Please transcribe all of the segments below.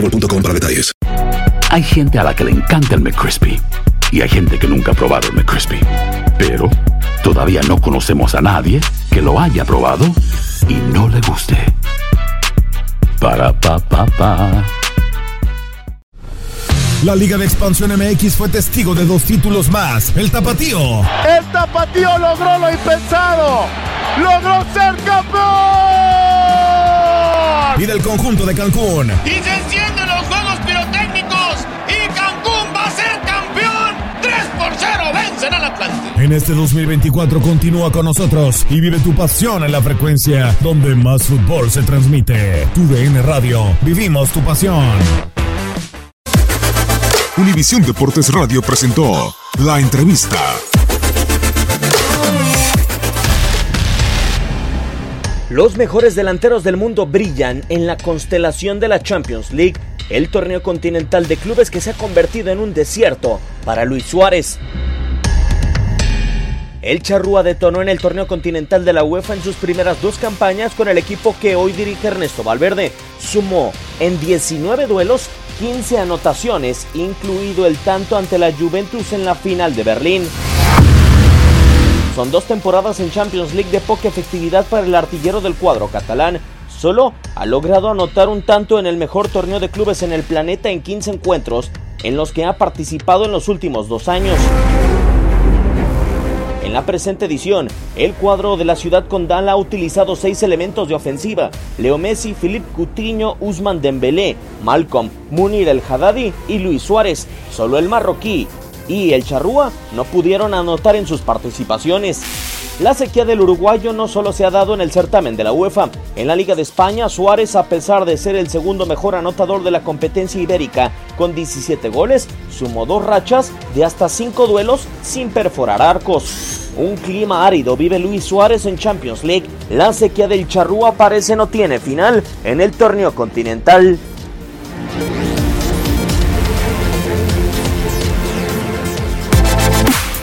boostmobile.com para detalles. Hay gente a la que le encanta el McCrispy y hay gente que nunca ha probado el McCrispy. Pero todavía no conocemos a nadie que lo haya probado y no le guste. Para pa pa pa. La Liga de Expansión MX fue testigo de dos títulos más. El Tapatío. El Tapatío logró lo impensado. Logró ser campeón. Y del conjunto de Cancún. Y se encienden los juegos pirotécnicos. Y Cancún va a ser campeón. 3 por 0 vencen al Atlante. En este 2024 continúa con nosotros y vive tu pasión en la frecuencia donde más fútbol se transmite. Tu DN Radio. Vivimos tu pasión. Univisión Deportes Radio presentó la entrevista. Los mejores delanteros del mundo brillan en la constelación de la Champions League, el torneo continental de clubes que se ha convertido en un desierto para Luis Suárez. El Charrúa detonó en el torneo continental de la UEFA en sus primeras dos campañas con el equipo que hoy dirige Ernesto Valverde. Sumó en 19 duelos 15 anotaciones, incluido el tanto ante la Juventus en la final de Berlín. Son dos temporadas en Champions League de poca efectividad para el artillero del cuadro catalán. Solo ha logrado anotar un tanto en el mejor torneo de clubes en el planeta en 15 encuentros en los que ha participado en los últimos dos años. En la presente edición, el cuadro de la ciudad condal ha utilizado seis elementos de ofensiva: Leo Messi, Philippe Coutinho, Usman Dembélé, Malcolm, Munir El Haddadi y Luis Suárez. Solo el marroquí y el charrúa no pudieron anotar en sus participaciones. La sequía del uruguayo no solo se ha dado en el certamen de la UEFA. En la Liga de España, Suárez, a pesar de ser el segundo mejor anotador de la competencia ibérica, con 17 goles, sumó dos rachas de hasta 5 duelos sin perforar arcos. Un clima árido vive Luis Suárez en Champions League. La sequía del charrúa parece no tiene final en el torneo continental.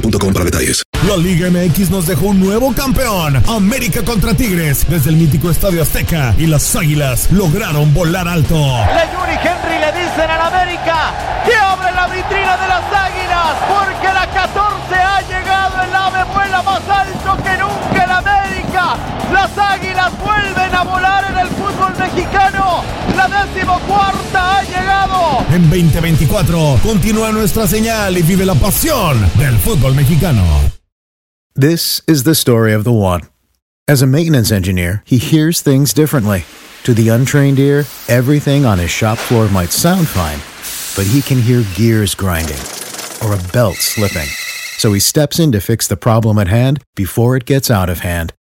para detalles. La Liga MX nos dejó un nuevo campeón. América contra Tigres desde el mítico Estadio Azteca y las Águilas lograron volar alto. Le Yuri Henry le dicen al América que abre la vitrina de las La decimocuarta ha llegado. En 2024 continúa nuestra señal y vive la pasión del fútbol mexicano. This is the story of the one. As a maintenance engineer, he hears things differently. To the untrained ear, everything on his shop floor might sound fine, but he can hear gears grinding or a belt slipping. So he steps in to fix the problem at hand before it gets out of hand.